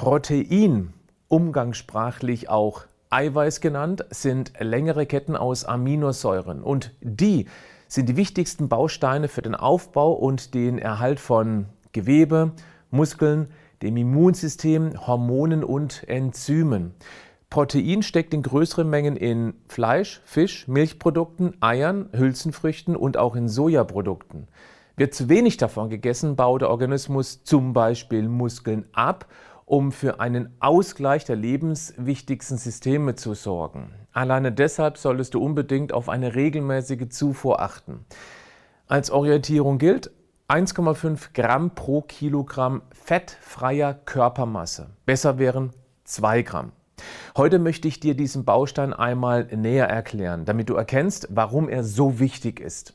Protein, umgangssprachlich auch Eiweiß genannt, sind längere Ketten aus Aminosäuren und die sind die wichtigsten Bausteine für den Aufbau und den Erhalt von Gewebe, Muskeln, dem Immunsystem, Hormonen und Enzymen. Protein steckt in größeren Mengen in Fleisch, Fisch, Milchprodukten, Eiern, Hülsenfrüchten und auch in Sojaprodukten. Wird zu wenig davon gegessen, baut der Organismus zum Beispiel Muskeln ab um für einen Ausgleich der lebenswichtigsten Systeme zu sorgen. Alleine deshalb solltest du unbedingt auf eine regelmäßige Zufuhr achten. Als Orientierung gilt 1,5 Gramm pro Kilogramm fettfreier Körpermasse. Besser wären 2 Gramm. Heute möchte ich dir diesen Baustein einmal näher erklären, damit du erkennst, warum er so wichtig ist.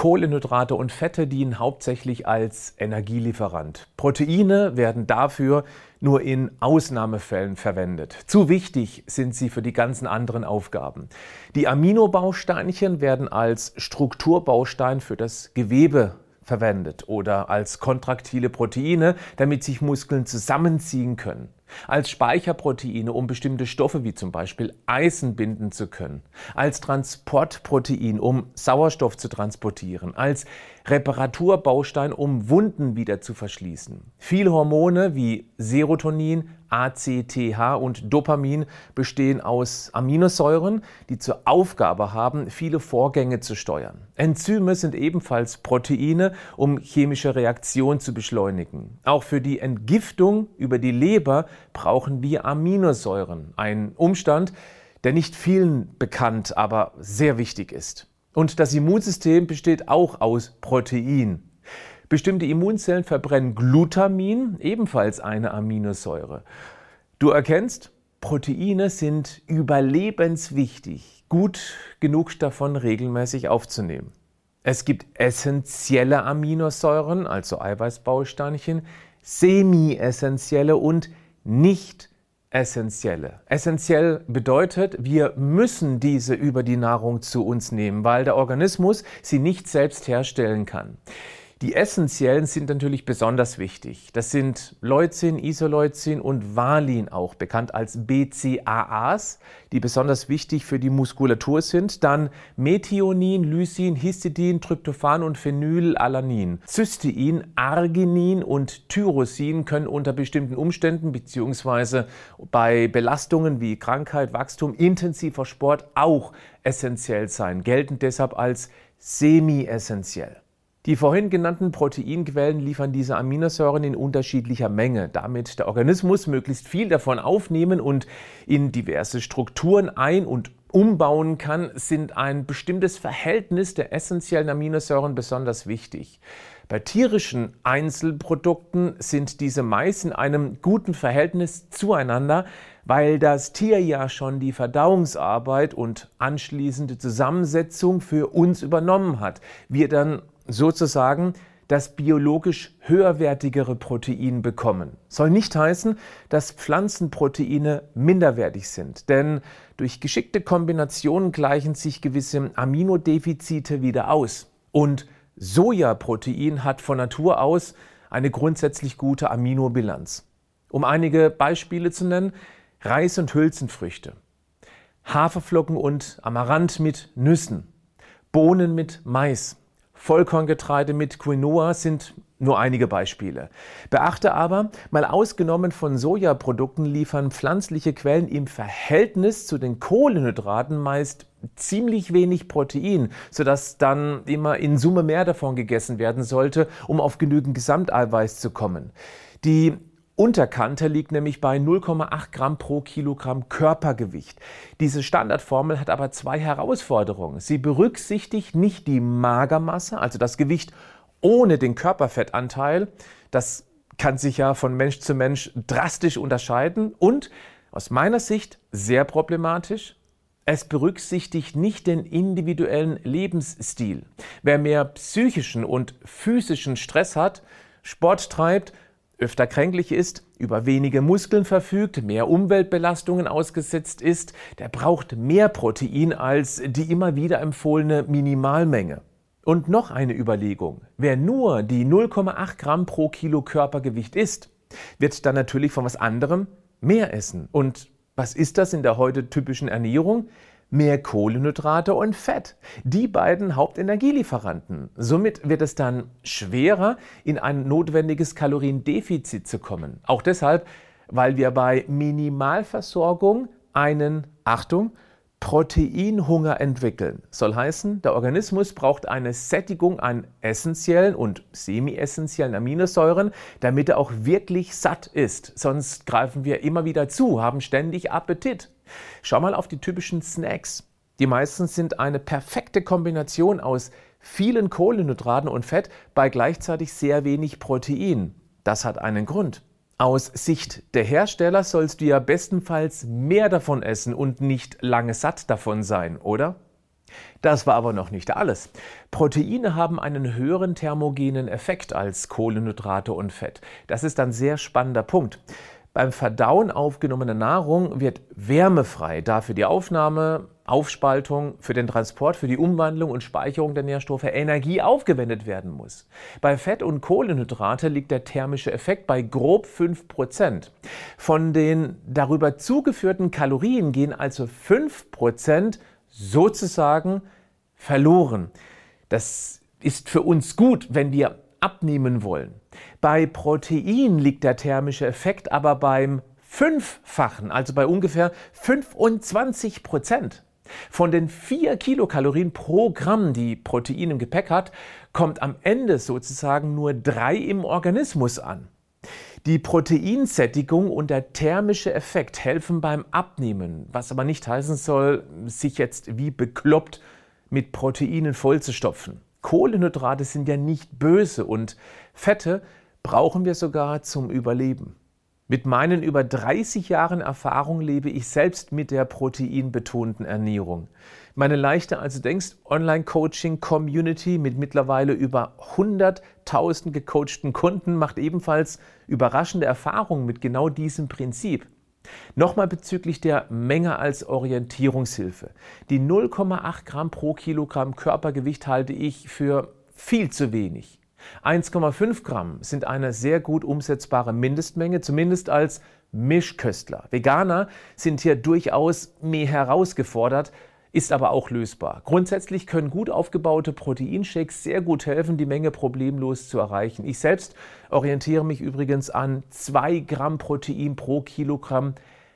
Kohlenhydrate und Fette dienen hauptsächlich als Energielieferant. Proteine werden dafür nur in Ausnahmefällen verwendet. Zu wichtig sind sie für die ganzen anderen Aufgaben. Die Aminobausteinchen werden als Strukturbaustein für das Gewebe verwendet oder als kontraktile Proteine, damit sich Muskeln zusammenziehen können als Speicherproteine, um bestimmte Stoffe wie zum Beispiel Eisen binden zu können, als Transportprotein, um Sauerstoff zu transportieren, als Reparaturbaustein, um Wunden wieder zu verschließen. Viele Hormone wie Serotonin, ACTH und Dopamin bestehen aus Aminosäuren, die zur Aufgabe haben, viele Vorgänge zu steuern. Enzyme sind ebenfalls Proteine, um chemische Reaktionen zu beschleunigen. Auch für die Entgiftung über die Leber brauchen wir Aminosäuren, ein Umstand, der nicht vielen bekannt, aber sehr wichtig ist. Und das Immunsystem besteht auch aus Protein. Bestimmte Immunzellen verbrennen Glutamin, ebenfalls eine Aminosäure. Du erkennst, Proteine sind überlebenswichtig, gut genug davon regelmäßig aufzunehmen. Es gibt essentielle Aminosäuren, also Eiweißbausteinchen, semi-essentielle und nicht essentielle. Essentiell bedeutet, wir müssen diese über die Nahrung zu uns nehmen, weil der Organismus sie nicht selbst herstellen kann. Die essentiellen sind natürlich besonders wichtig. Das sind Leucin, Isoleucin und Valin auch, bekannt als BCAAs, die besonders wichtig für die Muskulatur sind. Dann Methionin, Lysin, Histidin, Tryptophan und Phenylalanin. Cystein, Arginin und Tyrosin können unter bestimmten Umständen bzw. bei Belastungen wie Krankheit, Wachstum, intensiver Sport auch essentiell sein, gelten deshalb als semi-essentiell. Die vorhin genannten Proteinquellen liefern diese Aminosäuren in unterschiedlicher Menge, damit der Organismus möglichst viel davon aufnehmen und in diverse Strukturen ein- und umbauen kann, sind ein bestimmtes Verhältnis der essentiellen Aminosäuren besonders wichtig. Bei tierischen Einzelprodukten sind diese meist in einem guten Verhältnis zueinander, weil das Tier ja schon die Verdauungsarbeit und anschließende Zusammensetzung für uns übernommen hat. Wir dann sozusagen das biologisch höherwertigere Protein bekommen. Soll nicht heißen, dass Pflanzenproteine minderwertig sind, denn durch geschickte Kombinationen gleichen sich gewisse Aminodefizite wieder aus. Und Sojaprotein hat von Natur aus eine grundsätzlich gute Aminobilanz. Um einige Beispiele zu nennen, Reis und Hülsenfrüchte, Haferflocken und Amaranth mit Nüssen, Bohnen mit Mais, Vollkorngetreide mit Quinoa sind nur einige Beispiele. Beachte aber, mal ausgenommen von Sojaprodukten liefern pflanzliche Quellen im Verhältnis zu den Kohlenhydraten meist ziemlich wenig Protein, sodass dann immer in Summe mehr davon gegessen werden sollte, um auf genügend Gesamteiweiß zu kommen. Die Unterkante liegt nämlich bei 0,8 Gramm pro Kilogramm Körpergewicht. Diese Standardformel hat aber zwei Herausforderungen. Sie berücksichtigt nicht die Magermasse, also das Gewicht ohne den Körperfettanteil. Das kann sich ja von Mensch zu Mensch drastisch unterscheiden und aus meiner Sicht sehr problematisch. Es berücksichtigt nicht den individuellen Lebensstil. Wer mehr psychischen und physischen Stress hat, Sport treibt, öfter kränklich ist, über wenige Muskeln verfügt, mehr Umweltbelastungen ausgesetzt ist, der braucht mehr Protein als die immer wieder empfohlene Minimalmenge. Und noch eine Überlegung. Wer nur die 0,8 Gramm pro Kilo Körpergewicht isst, wird dann natürlich von was anderem mehr essen. Und was ist das in der heute typischen Ernährung? Mehr Kohlenhydrate und Fett. Die beiden Hauptenergielieferanten. Somit wird es dann schwerer, in ein notwendiges Kaloriendefizit zu kommen. Auch deshalb, weil wir bei Minimalversorgung einen, Achtung, Proteinhunger entwickeln. Soll heißen, der Organismus braucht eine Sättigung an essentiellen und semi-essentiellen Aminosäuren, damit er auch wirklich satt ist. Sonst greifen wir immer wieder zu, haben ständig Appetit. Schau mal auf die typischen Snacks. Die meisten sind eine perfekte Kombination aus vielen Kohlenhydraten und Fett bei gleichzeitig sehr wenig Protein. Das hat einen Grund. Aus Sicht der Hersteller sollst du ja bestenfalls mehr davon essen und nicht lange satt davon sein, oder? Das war aber noch nicht alles. Proteine haben einen höheren thermogenen Effekt als Kohlenhydrate und Fett. Das ist ein sehr spannender Punkt. Beim Verdauen aufgenommene Nahrung wird wärmefrei, da für die Aufnahme, Aufspaltung, für den Transport, für die Umwandlung und Speicherung der Nährstoffe Energie aufgewendet werden muss. Bei Fett und Kohlenhydrate liegt der thermische Effekt bei grob 5%. Von den darüber zugeführten Kalorien gehen also 5% sozusagen verloren. Das ist für uns gut, wenn wir abnehmen wollen. Bei Protein liegt der thermische Effekt aber beim Fünffachen, also bei ungefähr 25 Prozent. Von den 4 Kilokalorien pro Gramm, die Protein im Gepäck hat, kommt am Ende sozusagen nur 3 im Organismus an. Die Proteinsättigung und der thermische Effekt helfen beim Abnehmen, was aber nicht heißen soll, sich jetzt wie bekloppt mit Proteinen vollzustopfen. Kohlenhydrate sind ja nicht böse und Fette brauchen wir sogar zum Überleben. Mit meinen über 30 Jahren Erfahrung lebe ich selbst mit der proteinbetonten Ernährung. Meine leichte, also denkst, Online-Coaching-Community mit mittlerweile über 100.000 gecoachten Kunden macht ebenfalls überraschende Erfahrungen mit genau diesem Prinzip. Nochmal bezüglich der Menge als Orientierungshilfe. Die 0,8 Gramm pro Kilogramm Körpergewicht halte ich für viel zu wenig. 1,5 Gramm sind eine sehr gut umsetzbare Mindestmenge, zumindest als Mischköstler. Veganer sind hier durchaus mehr herausgefordert, ist aber auch lösbar. Grundsätzlich können gut aufgebaute Proteinshakes sehr gut helfen, die Menge problemlos zu erreichen. Ich selbst orientiere mich übrigens an 2 Gramm Protein pro Kilogramm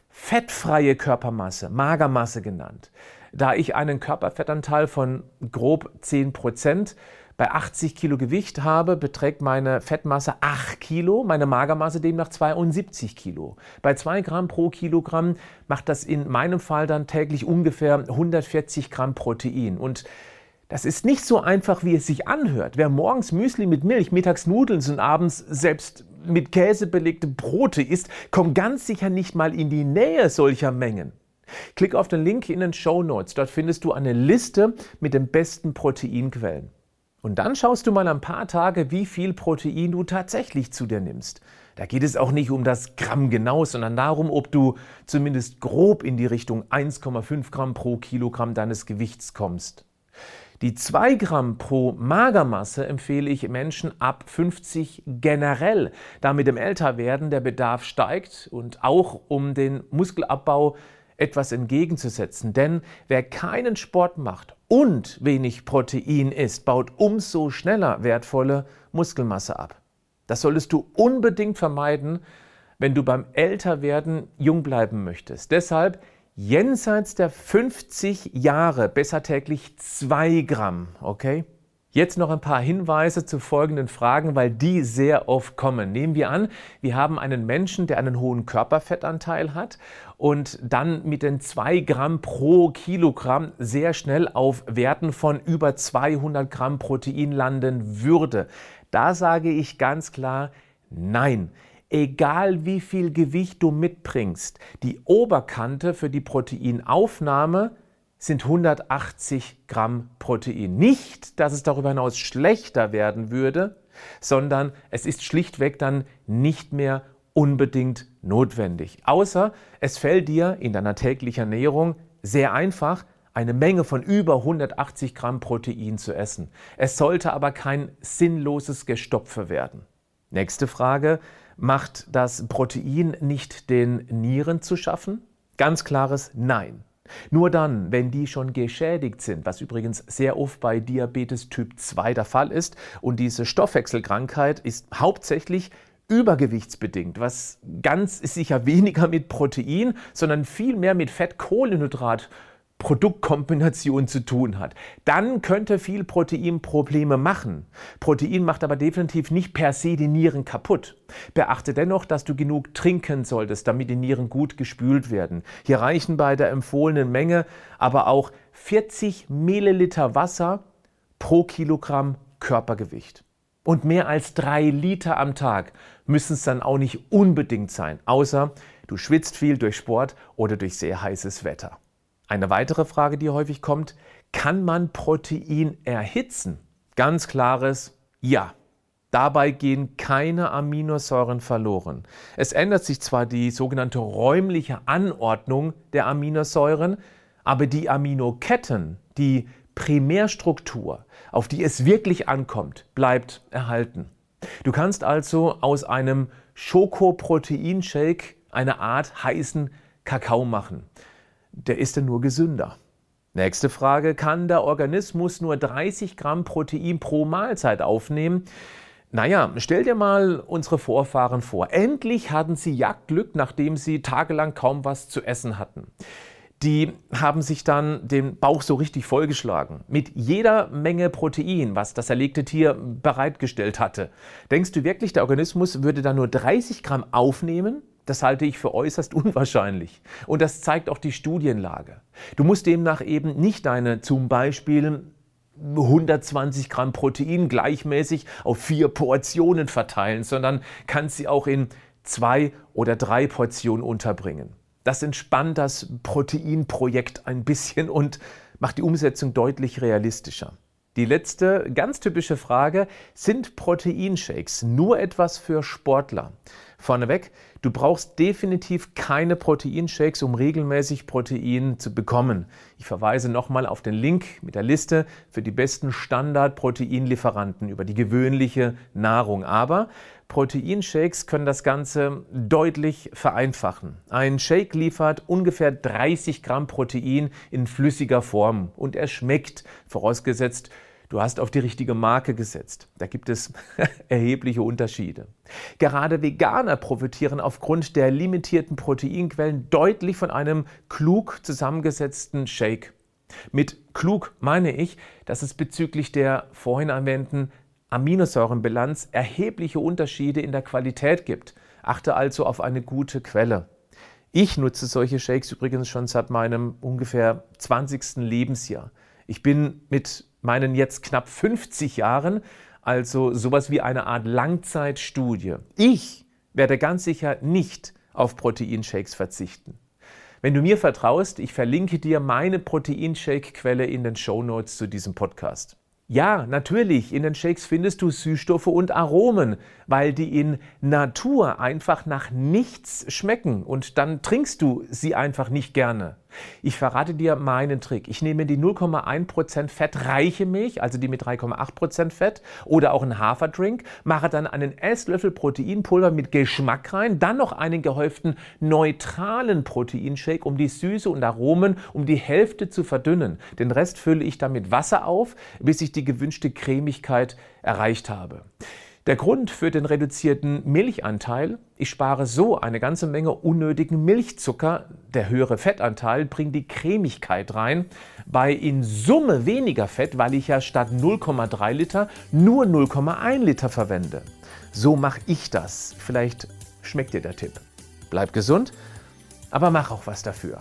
fettfreie Körpermasse, Magermasse genannt. Da ich einen Körperfettanteil von grob 10 Prozent bei 80 Kilo Gewicht habe, beträgt meine Fettmasse 8 Kilo, meine Magermasse demnach 72 Kilo. Bei 2 Gramm pro Kilogramm macht das in meinem Fall dann täglich ungefähr 140 Gramm Protein. Und das ist nicht so einfach, wie es sich anhört. Wer morgens Müsli mit Milch, mittags Nudeln und abends selbst mit Käse belegte Brote isst, kommt ganz sicher nicht mal in die Nähe solcher Mengen. Klick auf den Link in den Show Notes. Dort findest du eine Liste mit den besten Proteinquellen. Und dann schaust du mal ein paar Tage, wie viel Protein du tatsächlich zu dir nimmst. Da geht es auch nicht um das Gramm genau, sondern darum, ob du zumindest grob in die Richtung 1,5 Gramm pro Kilogramm deines Gewichts kommst. Die 2 Gramm pro Magermasse empfehle ich Menschen ab 50 generell, da mit dem Älterwerden der Bedarf steigt und auch um den Muskelabbau etwas entgegenzusetzen. Denn wer keinen Sport macht und wenig Protein isst, baut umso schneller wertvolle Muskelmasse ab. Das solltest du unbedingt vermeiden, wenn du beim Älterwerden jung bleiben möchtest. Deshalb jenseits der 50 Jahre besser täglich 2 Gramm, okay? Jetzt noch ein paar Hinweise zu folgenden Fragen, weil die sehr oft kommen. Nehmen wir an, wir haben einen Menschen, der einen hohen Körperfettanteil hat und dann mit den 2 Gramm pro Kilogramm sehr schnell auf Werten von über 200 Gramm Protein landen würde. Da sage ich ganz klar, nein egal wie viel Gewicht du mitbringst, die Oberkante für die Proteinaufnahme sind 180 Gramm Protein. Nicht, dass es darüber hinaus schlechter werden würde, sondern es ist schlichtweg dann nicht mehr unbedingt notwendig. Außer es fällt dir in deiner täglichen Ernährung sehr einfach, eine Menge von über 180 Gramm Protein zu essen. Es sollte aber kein sinnloses Gestopfe werden. Nächste Frage. Macht das Protein nicht den Nieren zu schaffen? Ganz klares Nein. Nur dann, wenn die schon geschädigt sind, was übrigens sehr oft bei Diabetes Typ 2 der Fall ist, und diese Stoffwechselkrankheit ist hauptsächlich übergewichtsbedingt, was ganz sicher weniger mit Protein, sondern viel mehr mit Fett-Kohlenhydrat Produktkombination zu tun hat. Dann könnte viel Protein Probleme machen. Protein macht aber definitiv nicht per se die Nieren kaputt. Beachte dennoch, dass du genug trinken solltest, damit die Nieren gut gespült werden. Hier reichen bei der empfohlenen Menge aber auch 40 Milliliter Wasser pro Kilogramm Körpergewicht. Und mehr als drei Liter am Tag müssen es dann auch nicht unbedingt sein, außer du schwitzt viel durch Sport oder durch sehr heißes Wetter. Eine weitere Frage, die häufig kommt, kann man Protein erhitzen? Ganz klares Ja. Dabei gehen keine Aminosäuren verloren. Es ändert sich zwar die sogenannte räumliche Anordnung der Aminosäuren, aber die Aminoketten, die Primärstruktur, auf die es wirklich ankommt, bleibt erhalten. Du kannst also aus einem Schokoproteinshake eine Art heißen Kakao machen der ist dann nur gesünder. Nächste Frage, kann der Organismus nur 30 Gramm Protein pro Mahlzeit aufnehmen? Naja, stell dir mal unsere Vorfahren vor. Endlich hatten sie Jagdglück, nachdem sie tagelang kaum was zu essen hatten. Die haben sich dann den Bauch so richtig vollgeschlagen. Mit jeder Menge Protein, was das erlegte Tier bereitgestellt hatte. Denkst du wirklich, der Organismus würde da nur 30 Gramm aufnehmen? Das halte ich für äußerst unwahrscheinlich. Und das zeigt auch die Studienlage. Du musst demnach eben nicht deine zum Beispiel 120 Gramm Protein gleichmäßig auf vier Portionen verteilen, sondern kannst sie auch in zwei oder drei Portionen unterbringen. Das entspannt das Proteinprojekt ein bisschen und macht die Umsetzung deutlich realistischer. Die letzte ganz typische Frage, sind Proteinshakes nur etwas für Sportler? Vorneweg, du brauchst definitiv keine Proteinshakes, um regelmäßig Protein zu bekommen. Ich verweise nochmal auf den Link mit der Liste für die besten Standard-Proteinlieferanten über die gewöhnliche Nahrung. Aber Proteinshakes können das Ganze deutlich vereinfachen. Ein Shake liefert ungefähr 30 Gramm Protein in flüssiger Form und er schmeckt, vorausgesetzt, Du hast auf die richtige Marke gesetzt. Da gibt es erhebliche Unterschiede. Gerade Veganer profitieren aufgrund der limitierten Proteinquellen deutlich von einem klug zusammengesetzten Shake. Mit klug meine ich, dass es bezüglich der vorhin erwähnten Aminosäurenbilanz erhebliche Unterschiede in der Qualität gibt. Achte also auf eine gute Quelle. Ich nutze solche Shakes übrigens schon seit meinem ungefähr 20. Lebensjahr. Ich bin mit meinen jetzt knapp 50 Jahren, also sowas wie eine Art Langzeitstudie. Ich werde ganz sicher nicht auf Proteinshakes verzichten. Wenn du mir vertraust, ich verlinke dir meine Proteinshake-Quelle in den Show Notes zu diesem Podcast. Ja, natürlich, in den Shakes findest du Süßstoffe und Aromen, weil die in Natur einfach nach nichts schmecken und dann trinkst du sie einfach nicht gerne. Ich verrate dir meinen Trick. Ich nehme die 0,1% fettreiche Milch, also die mit 3,8% Fett oder auch einen Haferdrink, mache dann einen Esslöffel Proteinpulver mit Geschmack rein, dann noch einen gehäuften neutralen Proteinshake, um die Süße und Aromen um die Hälfte zu verdünnen. Den Rest fülle ich dann mit Wasser auf, bis ich die gewünschte Cremigkeit erreicht habe. Der Grund für den reduzierten Milchanteil, ich spare so eine ganze Menge unnötigen Milchzucker. Der höhere Fettanteil bringt die Cremigkeit rein. Bei in Summe weniger Fett, weil ich ja statt 0,3 Liter nur 0,1 Liter verwende. So mache ich das. Vielleicht schmeckt dir der Tipp. Bleib gesund, aber mach auch was dafür.